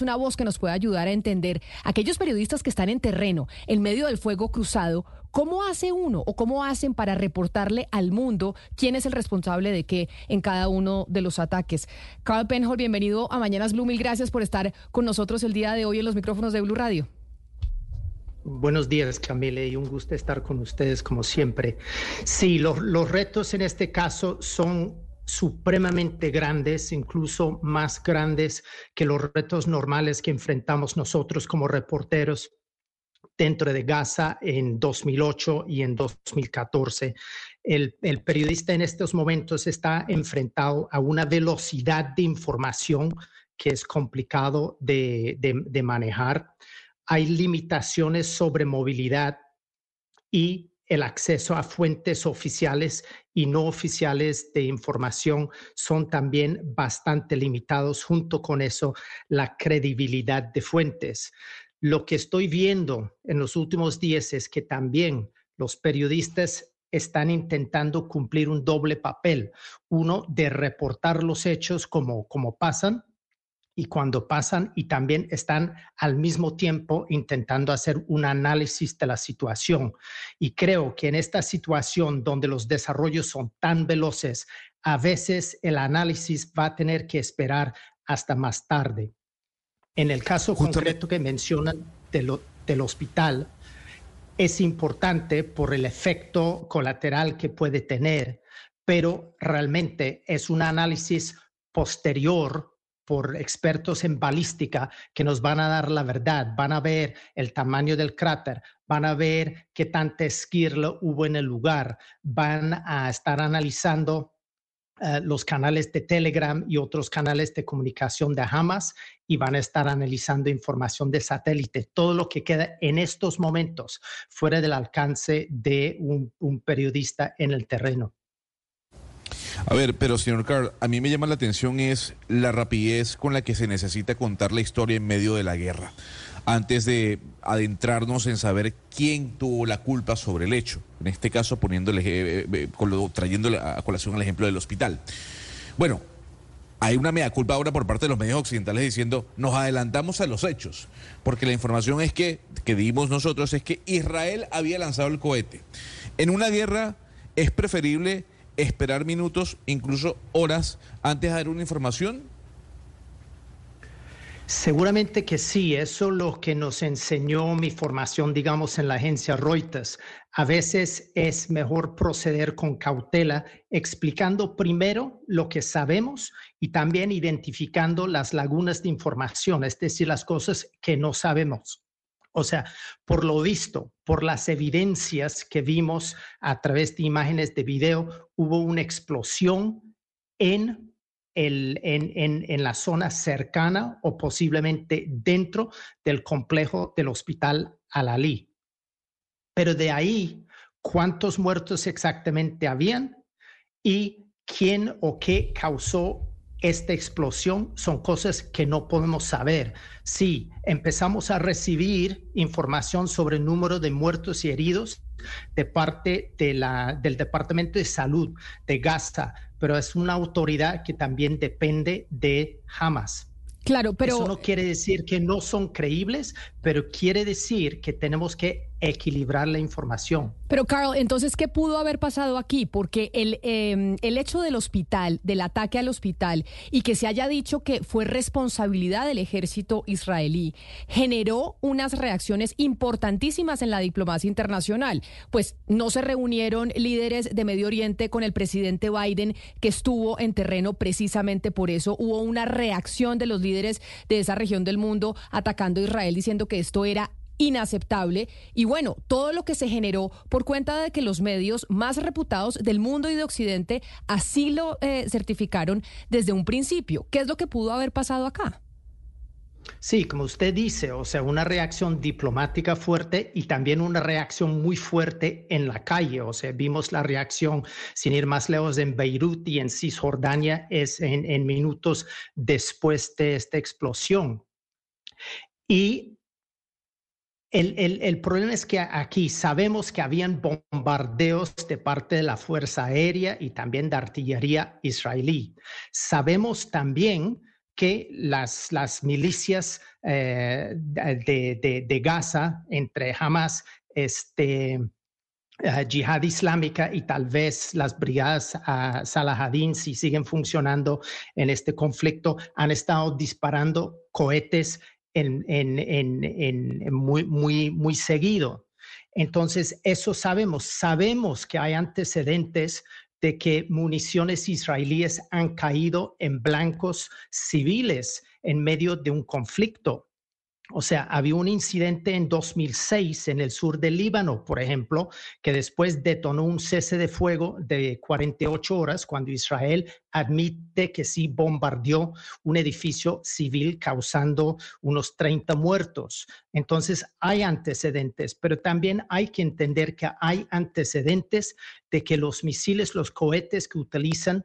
Una voz que nos pueda ayudar a entender aquellos periodistas que están en terreno, en medio del fuego cruzado, ¿cómo hace uno o cómo hacen para reportarle al mundo quién es el responsable de qué en cada uno de los ataques? Carl Penhol, bienvenido a Mañanas Blue, mil gracias por estar con nosotros el día de hoy en los micrófonos de Blue Radio. Buenos días, Camille, y un gusto estar con ustedes como siempre. Sí, los retos en este caso son supremamente grandes, incluso más grandes que los retos normales que enfrentamos nosotros como reporteros dentro de Gaza en 2008 y en 2014. El, periodista en estos momentos está enfrentado a una velocidad de información que es complicado de manejar hay limitaciones sobre movilidad y el acceso a fuentes oficiales y no oficiales de información son también bastante limitados. Junto con eso, la credibilidad de fuentes. Lo que estoy viendo en los últimos días es que también los periodistas están intentando cumplir un doble papel. Uno, de reportar los hechos como, como pasan, y cuando pasan y también están al mismo tiempo intentando hacer un análisis de la situación. Y creo que en esta situación donde los desarrollos son tan veloces, a veces el análisis va a tener que esperar hasta más tarde. En el caso concreto que mencionan del hospital, es importante por el efecto colateral que puede tener, pero realmente es un análisis posterior por expertos en balística que nos van a dar la verdad, van a ver el tamaño del cráter, van a ver qué tanta esquirla hubo en el lugar, van a estar analizando uh, los canales de Telegram y otros canales de comunicación de Hamas y van a estar analizando información de satélite, todo lo que queda en estos momentos fuera del alcance de un periodista en el terreno. A ver, pero señor Carl, a mí me llama la atención es la rapidez con la que se necesita contar la historia en medio de la guerra, antes de adentrarnos en saber quién tuvo la culpa sobre el hecho. En este caso, poniéndole, eh, eh, trayendo a colación el ejemplo del hospital. Bueno, hay una mea culpa ahora por parte de los medios occidentales diciendo nos adelantamos a los hechos, porque la información es que, que dimos nosotros es que Israel había lanzado el cohete. En una guerra es preferible esperar minutos, incluso horas, antes de dar una información? Seguramente que sí, eso es lo que nos enseñó mi formación, digamos, en la agencia Reuters. A veces es mejor proceder con cautela, explicando primero lo que sabemos y también identificando las lagunas de información, es decir, las cosas que no sabemos. O sea, por lo visto, por las evidencias que vimos a través de imágenes de video, hubo una explosión en, el, en, en, en la zona cercana o posiblemente dentro del complejo del hospital Al-Ali. Pero de ahí, ¿cuántos muertos exactamente habían? ¿Y quién o qué causó esta explosión son cosas que no podemos saber. Si empezamos a recibir información sobre el número de muertos y heridos de parte de la, del Departamento de Salud de Gaza, pero es una autoridad que también depende de Hamas. Claro, pero... Eso no quiere decir que no son creíbles, pero quiere decir que tenemos que equilibrar la información. Pero Carl, entonces, ¿qué pudo haber pasado aquí? Porque el, eh, el hecho del hospital, del ataque al hospital, y que se haya dicho que fue responsabilidad del ejército israelí, generó unas reacciones importantísimas en la diplomacia internacional. Pues no se reunieron líderes de Medio Oriente con el presidente Biden, que estuvo en terreno precisamente por eso. Hubo una reacción de los líderes de esa región del mundo atacando a Israel, diciendo que esto era inaceptable y bueno, todo lo que se generó por cuenta de que los medios más reputados del mundo y de Occidente así lo eh, certificaron desde un principio. ¿Qué es lo que pudo haber pasado acá? Sí, como usted dice, o sea, una reacción diplomática fuerte y también una reacción muy fuerte en la calle. O sea, vimos la reacción, sin ir más lejos, en Beirut y en Cisjordania, es en, en minutos después de esta explosión. Y el, problema es que aquí sabemos que habían bombardeos de parte de la Fuerza Aérea y también de artillería israelí. Sabemos también que las, milicias eh, de, Gaza, entre Hamas, este, uh, Yihad Islámica y tal vez las brigadas uh, Salahadin, si siguen funcionando en este conflicto, han estado disparando cohetes en, en, en, muy, muy, muy seguido. Entonces, eso sabemos. Sabemos que hay antecedentes de que municiones israelíes han caído en blancos civiles en medio de un conflicto. O sea, había un incidente en 2006 en el sur del Líbano, por ejemplo, que después detonó un cese de fuego de 48 horas cuando Israel admite que sí bombardeó un edificio civil causando unos 30 muertos. Entonces, hay antecedentes, pero también hay que entender que hay antecedentes de que los misiles, los cohetes que utilizan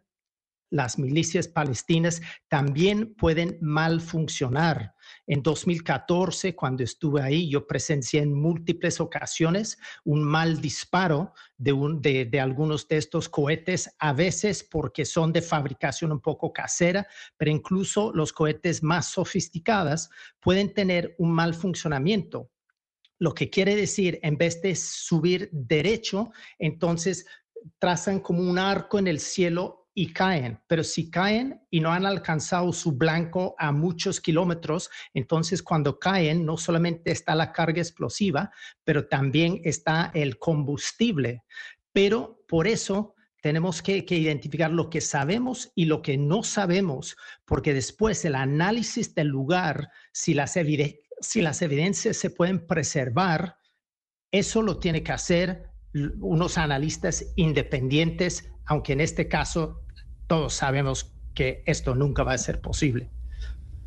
las milicias palestinas también pueden mal funcionar. En 2014, cuando estuve ahí, yo presencié en múltiples ocasiones un mal disparo de, algunos de estos cohetes, a veces porque son de fabricación un poco casera, pero incluso los cohetes más sofisticados pueden tener un mal funcionamiento. Lo que quiere decir, en vez de subir derecho, entonces trazan como un arco en el cielo y caen, pero si caen y no han alcanzado su blanco a muchos kilómetros, entonces cuando caen no solamente está la carga explosiva, pero también está el combustible. Pero por eso tenemos que, identificar lo que sabemos y lo que no sabemos, porque después el análisis del lugar, si las, si las evidencias se pueden preservar, eso lo tiene que hacer unos analistas independientes, aunque en este caso todos sabemos que esto nunca va a ser posible.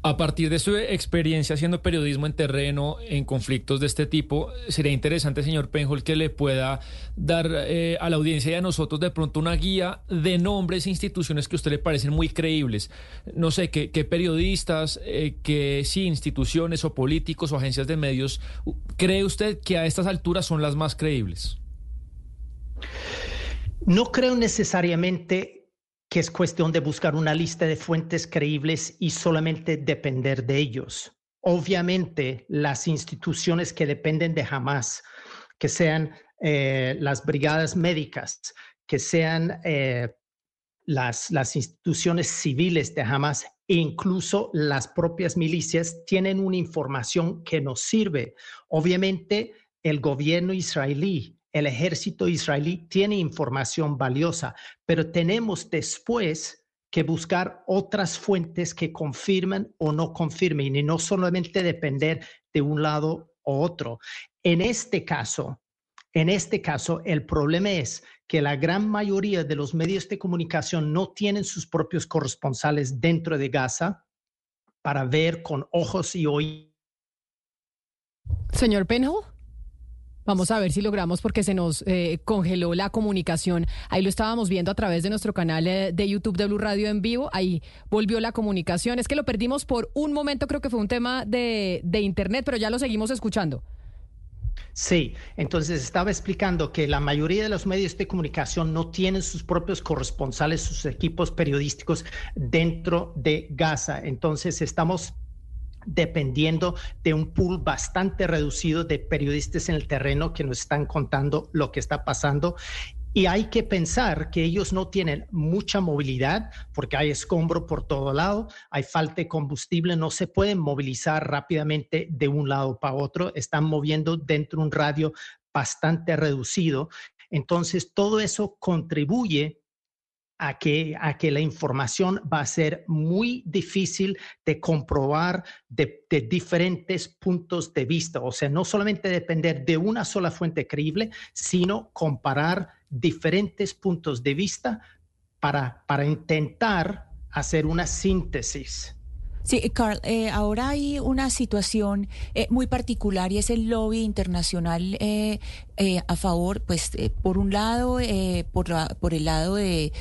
A partir de su experiencia haciendo periodismo en terreno, en conflictos de este tipo, sería interesante, señor Penhol, que le pueda dar eh, a la audiencia y a nosotros de pronto una guía de nombres e instituciones que a usted le parecen muy creíbles. No sé, qué, periodistas, eh, qué sí, instituciones o políticos o agencias de medios cree usted que a estas alturas son las más creíbles. No creo necesariamente que es cuestión de buscar una lista de fuentes creíbles y solamente depender de ellos. Obviamente, las instituciones que dependen de Hamas, que sean eh, las brigadas médicas, que sean eh, las, las instituciones civiles de Hamas e incluso las propias milicias, tienen una información que nos sirve. Obviamente, el gobierno israelí el ejército israelí tiene información valiosa, pero tenemos después que buscar otras fuentes que confirmen o no confirmen y no solamente depender de un lado o otro. En este caso, en este caso, el problema es que la gran mayoría de los medios de comunicación no tienen sus propios corresponsales dentro de Gaza para ver con ojos y oídos. Señor Penhall. Vamos a ver si logramos porque se nos eh, congeló la comunicación. Ahí lo estábamos viendo a través de nuestro canal eh, de YouTube de Blue Radio en vivo. Ahí volvió la comunicación. Es que lo perdimos por un momento, creo que fue un tema de, de Internet, pero ya lo seguimos escuchando. Sí, entonces estaba explicando que la mayoría de los medios de comunicación no tienen sus propios corresponsales, sus equipos periodísticos dentro de Gaza. Entonces estamos dependiendo de un pool bastante reducido de periodistas en el terreno que nos están contando lo que está pasando. Y hay que pensar que ellos no tienen mucha movilidad porque hay escombro por todo lado, hay falta de combustible, no se pueden movilizar rápidamente de un lado para otro, están moviendo dentro de un radio bastante reducido. Entonces, todo eso contribuye a que, a que la información va a ser muy difícil de comprobar de, diferentes puntos de vista. O sea, no solamente depender de una sola fuente creíble, sino comparar diferentes puntos de vista para, para intentar hacer una síntesis. Sí, Carl, eh, ahora hay una situación eh, muy particular y es el lobby internacional eh, a favor, pues, por un lado, por, por el lado de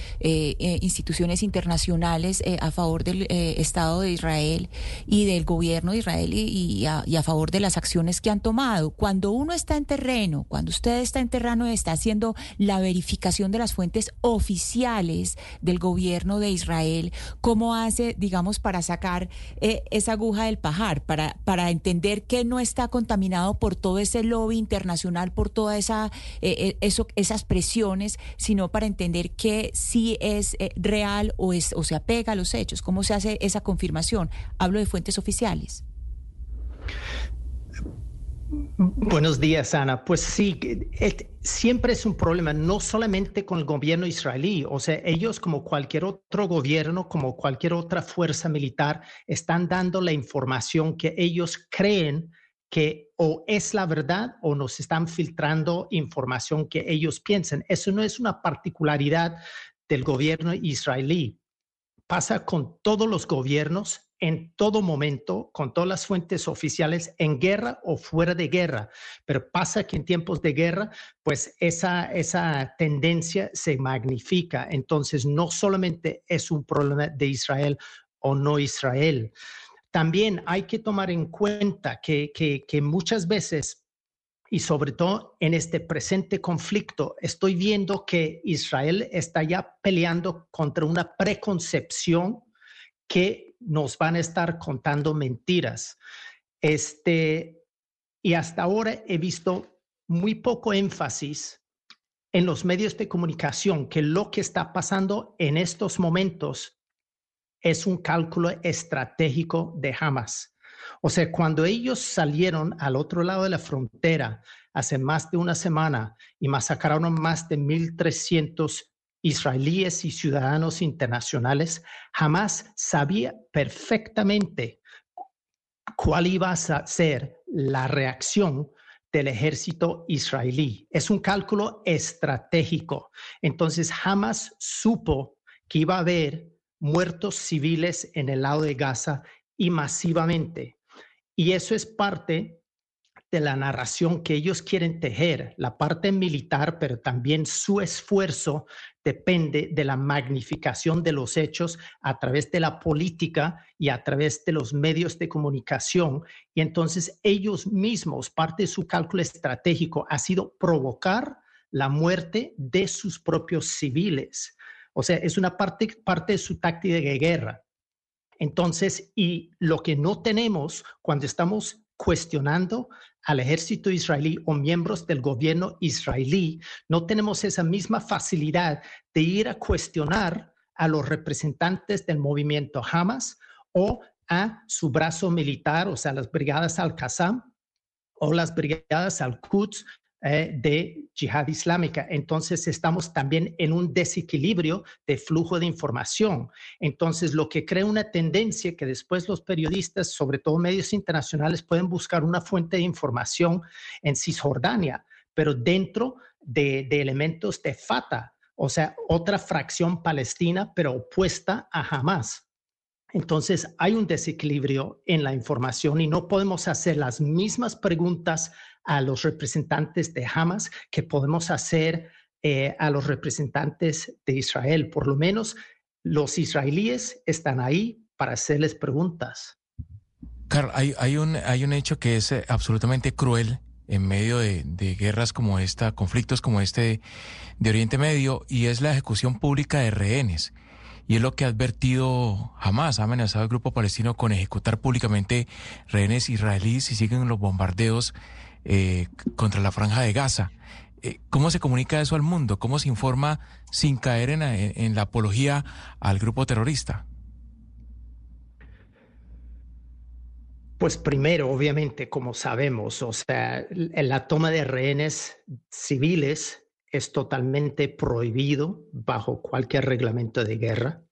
instituciones internacionales a favor del Estado de Israel y del gobierno de Israel y, a, y, a, favor de las acciones que han tomado. Cuando uno está en terreno, cuando usted está en terreno, está haciendo la verificación de las fuentes oficiales del gobierno de Israel, ¿cómo hace, digamos, para sacar eh, esa aguja del pajar, para, para entender que no está contaminado por todo ese lobby internacional, por todas esa, eh, eso, esas presiones, sino para entender que sí es real o, es, o se apega a los hechos? ¿Cómo se hace esa confirmación? Hablo de fuentes oficiales. Buenos días, Ana. Pues sí, siempre es un problema, no solamente con el gobierno israelí, o sea, ellos como cualquier otro gobierno, como cualquier otra fuerza militar, están dando la información que ellos creen que o es la verdad o nos están filtrando información que ellos piensan. Eso no es una particularidad del gobierno israelí. Pasa con todos los gobiernos en todo momento con todas las fuentes oficiales en guerra o fuera de guerra. Pero pasa que en tiempos de guerra, pues esa, esa tendencia se magnifica. Entonces, no solamente es un problema de Israel o no Israel. También hay que tomar en cuenta que, que, que muchas veces y sobre todo en este presente conflicto, estoy viendo que Israel está ya peleando contra una preconcepción que nos van a estar contando mentiras. Este, y hasta ahora he visto muy poco énfasis en los medios de comunicación que lo que está pasando en estos momentos es un cálculo estratégico de Hamas. O sea, cuando ellos salieron al otro lado de la frontera hace más de una semana y masacraron más de 1.300 israelíes y ciudadanos internacionales, jamás sabía perfectamente cuál iba a ser la reacción del ejército israelí. Es un cálculo estratégico. Entonces, jamás supo que iba a haber muertos civiles en el lado de Gaza y masivamente. Y eso es parte de la narración que ellos quieren tejer, la parte militar, pero también su esfuerzo depende de la magnificación de los hechos a través de la política y a través de los medios de comunicación. Y entonces ellos mismos, parte de su cálculo estratégico ha sido provocar la muerte de sus propios civiles. O sea, es una parte, parte de su táctica de guerra. Entonces, y lo que no tenemos cuando estamos cuestionando al ejército israelí o miembros del gobierno israelí, no tenemos esa misma facilidad de ir a cuestionar a los representantes del movimiento Hamas o a su brazo militar, o sea, las brigadas Al-Qassam o las brigadas Al-Quds eh, de yihad islámica. Entonces estamos también en un desequilibrio de flujo de información. Entonces lo que crea una tendencia que después los periodistas, sobre todo medios internacionales, pueden buscar una fuente de información en Cisjordania, pero dentro de, elementos de Fatah, o sea, otra fracción palestina, pero opuesta a Hamas. Entonces hay un desequilibrio en la información y no podemos hacer las mismas preguntas a los representantes de Hamas que podemos hacer eh, a los representantes de Israel. Por lo menos los israelíes están ahí para hacerles preguntas. Carl, hay, un, hay un hecho que es eh, absolutamente cruel en medio de, de, guerras como esta, conflictos como este de Oriente Medio, y es la ejecución pública de rehenes. Y es lo que ha advertido jamás, ha amenazado el grupo palestino con ejecutar públicamente rehenes israelíes y siguen los bombardeos eh, contra la franja de Gaza. Eh, ¿Cómo se comunica eso al mundo? ¿Cómo se informa sin caer en, en la apología al grupo terrorista? Pues primero, obviamente, como sabemos, o sea, la toma de rehenes civiles es totalmente prohibido bajo cualquier reglamento de guerra.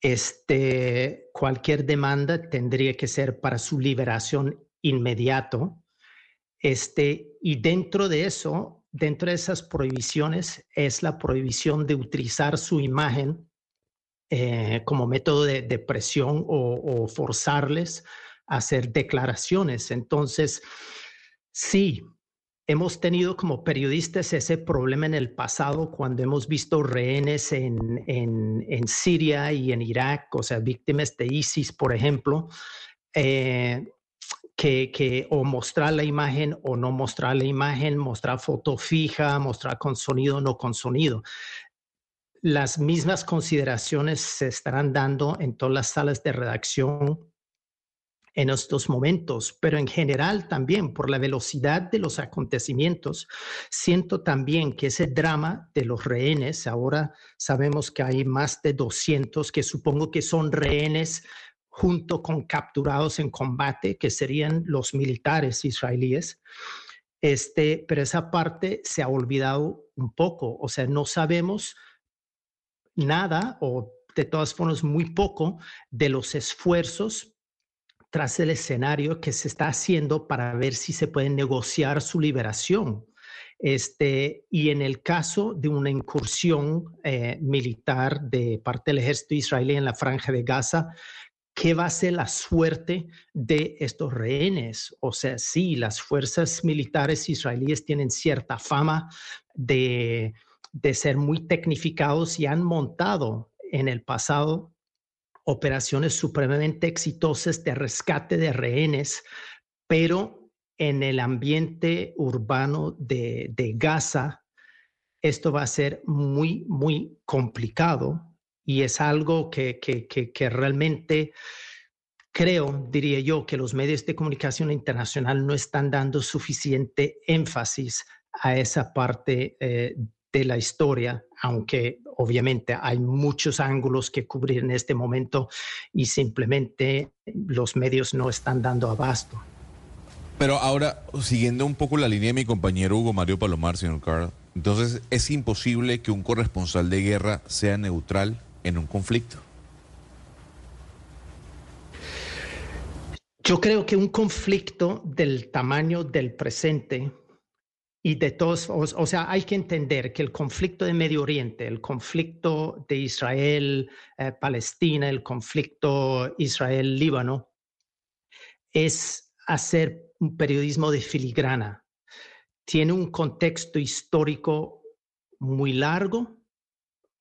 Este, cualquier demanda tendría que ser para su liberación inmediato este, y dentro de eso, dentro de esas prohibiciones, es la prohibición de utilizar su imagen eh, como método de, presión o, forzarles a hacer declaraciones. Entonces, sí, hemos tenido como periodistas ese problema en el pasado cuando hemos visto rehenes en, en, Siria y en Irak, o sea, víctimas de ISIS, por ejemplo. Eh, que, o mostrar la imagen o no mostrar la imagen, mostrar foto fija, mostrar con sonido o no con sonido. las mismas consideraciones se estarán dando en todas las salas de redacción en estos momentos, pero en general también por la velocidad de los acontecimientos, siento también que ese drama de los rehenes, ahora sabemos que hay más de 200 que supongo que son rehenes junto con capturados en combate, que serían los militares israelíes. Este, pero esa parte se ha olvidado un poco, o sea, no sabemos nada o de todas formas muy poco de los esfuerzos tras el escenario que se está haciendo para ver si se puede negociar su liberación. Este, y en el caso de una incursión eh, militar de parte del ejército israelí en la franja de Gaza, ¿qué va a ser la suerte de estos rehenes? O sea, sí, las fuerzas militares israelíes tienen cierta fama de, de ser muy tecnificados y han montado en el pasado operaciones supremamente exitosas de rescate de rehenes, pero en el ambiente urbano de, Gaza, esto va a ser muy, muy complicado y es algo que, que, realmente creo, diría yo, que los medios de comunicación internacional no están dando suficiente énfasis a esa parte eh, de la historia, aunque obviamente hay muchos ángulos que cubrir en este momento y simplemente los medios no están dando abasto. Pero ahora, siguiendo un poco la línea de mi compañero Hugo Mario Palomar, señor Carl, entonces es imposible que un corresponsal de guerra sea neutral en un conflicto. Yo creo que un conflicto del tamaño del presente y de todos, o, sea, hay que entender que el conflicto de Medio Oriente, el conflicto de Israel-Palestina, eh, el conflicto Israel-Líbano, es hacer un periodismo de filigrana. Tiene un contexto histórico muy largo,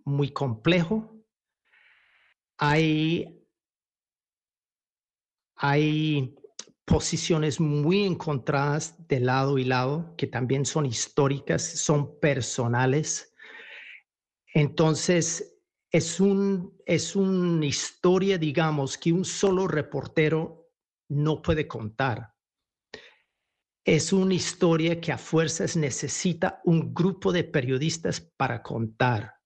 muy complejo. Hay, hay posiciones muy encontradas de lado y lado, que también son históricas, son personales. Entonces, es, un, es una historia, digamos, que un solo reportero no puede contar. Es una historia que a fuerzas necesita un grupo de periodistas para contar.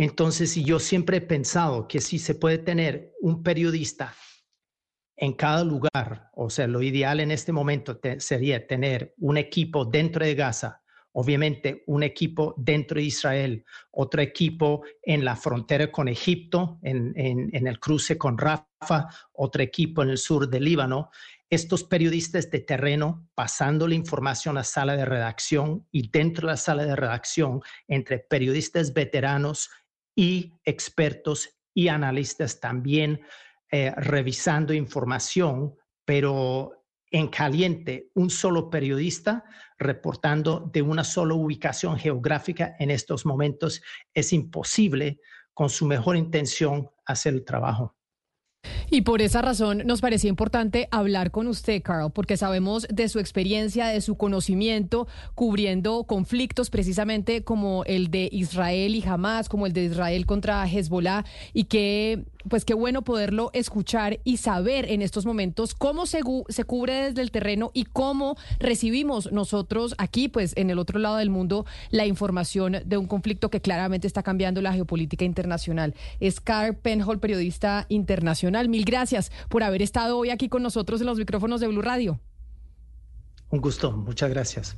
Entonces, yo siempre he pensado que si se puede tener un periodista en cada lugar. O sea, lo ideal en este momento sería tener un equipo dentro de Gaza, obviamente un equipo dentro de Israel, otro equipo en la frontera con Egipto, en, el cruce con Rafa, otro equipo en el sur del Líbano. Estos periodistas de terreno pasando la información a la sala de redacción y dentro de la sala de redacción entre periodistas veteranos y expertos y analistas también eh, revisando información, pero en caliente, un solo periodista reportando de una sola ubicación geográfica en estos momentos es imposible con su mejor intención hacer el trabajo. Y por esa razón nos parecía importante hablar con usted, Carl, porque sabemos de su experiencia, de su conocimiento, cubriendo conflictos precisamente como el de Israel y Hamas, como el de Israel contra Hezbollah, y que pues qué bueno poderlo escuchar y saber en estos momentos cómo se, se cubre desde el terreno y cómo recibimos nosotros aquí, pues en el otro lado del mundo, la información de un conflicto que claramente está cambiando la geopolítica internacional. Es Carl Penhol, periodista internacional. Mil gracias por haber estado hoy aquí con nosotros en los micrófonos de Blue Radio. Un gusto, muchas gracias.